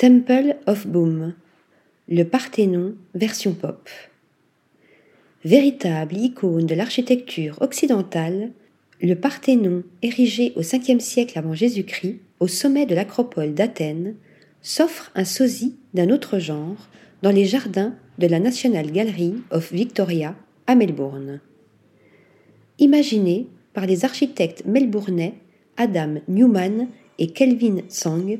Temple of Boom, le Parthénon version pop. Véritable icône de l'architecture occidentale, le Parthénon, érigé au 5e siècle avant Jésus-Christ au sommet de l'acropole d'Athènes, s'offre un sosie d'un autre genre dans les jardins de la National Gallery of Victoria à Melbourne. Imaginé par les architectes melbournais Adam Newman et Kelvin Tsang,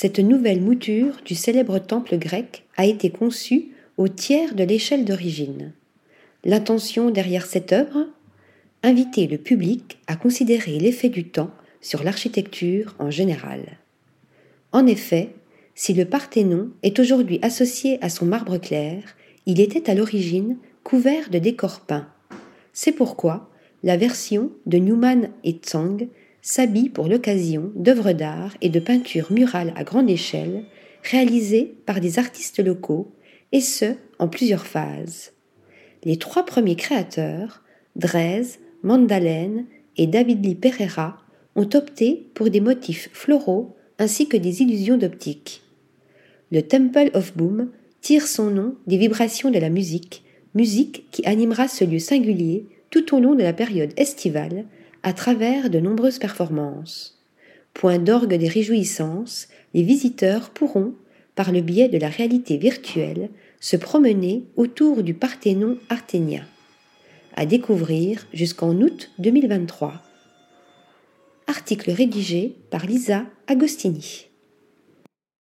cette nouvelle mouture du célèbre temple grec a été conçue au tiers de l'échelle d'origine. L'intention derrière cette œuvre Inviter le public à considérer l'effet du temps sur l'architecture en général. En effet, si le Parthénon est aujourd'hui associé à son marbre clair, il était à l'origine couvert de décors peints. C'est pourquoi la version de Newman et Tsang s'habille pour l'occasion d'œuvres d'art et de peintures murales à grande échelle réalisées par des artistes locaux, et ce, en plusieurs phases. Les trois premiers créateurs, Drèze, Mandalen et David Lee Pereira, ont opté pour des motifs floraux ainsi que des illusions d'optique. Le Temple of Boom tire son nom des vibrations de la musique, musique qui animera ce lieu singulier tout au long de la période estivale à travers de nombreuses performances. Point d'orgue des réjouissances, les visiteurs pourront, par le biais de la réalité virtuelle, se promener autour du Parthénon arténien. À découvrir jusqu'en août 2023. Article rédigé par Lisa Agostini.